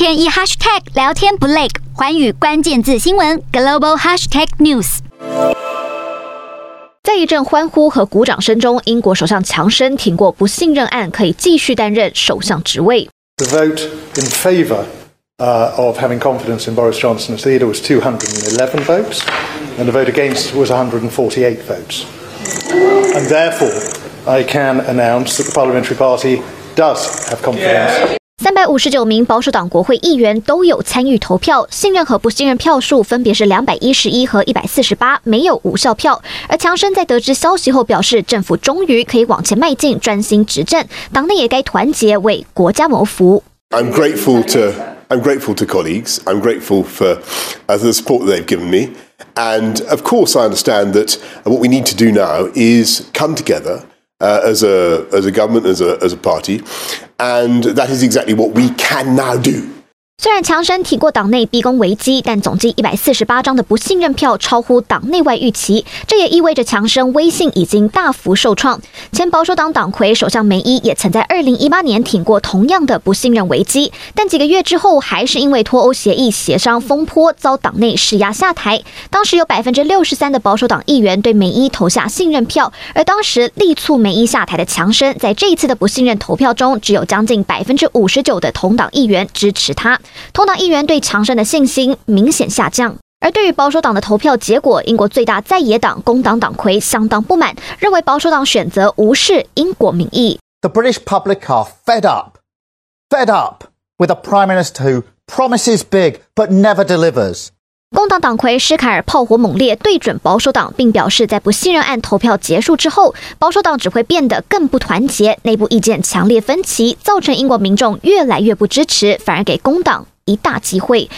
天一 hashtag 聊天不累，寰宇关键字新闻 global hashtag news。在一阵欢呼和鼓掌声中，英国首相强生挺过不信任案，可以继续担任首相职位。The vote in favor of having confidence in Boris Johnson as leader was 211 votes, and the vote against was 148 votes. And therefore, I can announce that the Parliamentary Party does have confidence. 三百五十九名保守党国会议员都有参与投票，信任和不信任票数分别是两百一十一和一百四十八，没有无效票。而强生在得知消息后表示，政府终于可以往前迈进，专心执政，党内也该团结为国家谋福。I'm grateful to I'm grateful to colleagues. I'm grateful for the support they've given me, and of course, I understand that what we need to do now is come together. Uh, as a as a government, as a as a party, and that is exactly what we can now do. 虽然强生挺过党内逼宫危机，但总计一百四十八张的不信任票超乎党内外预期，这也意味着强生威信已经大幅受创。前保守党党魁首相梅伊也曾在二零一八年挺过同样的不信任危机，但几个月之后还是因为脱欧协议协商风波遭党内施压下台。当时有百分之六十三的保守党议员对梅伊投下信任票，而当时力促梅伊下台的强生，在这一次的不信任投票中，只有将近百分之五十九的同党议员支持他。通党议员对强生的信心明显下降，而对于保守党的投票结果，英国最大在野党工党党魁相当不满，认为保守党选择无视英国民意。The British public are fed up, fed up with a prime minister who promises big but never delivers. 工党党魁施凯尔炮火猛烈，对准保守党，并表示，在不信任案投票结束之后，保守党只会变得更不团结，内部意见强烈分歧，造成英国民众越来越不支持，反而给工党一大机会。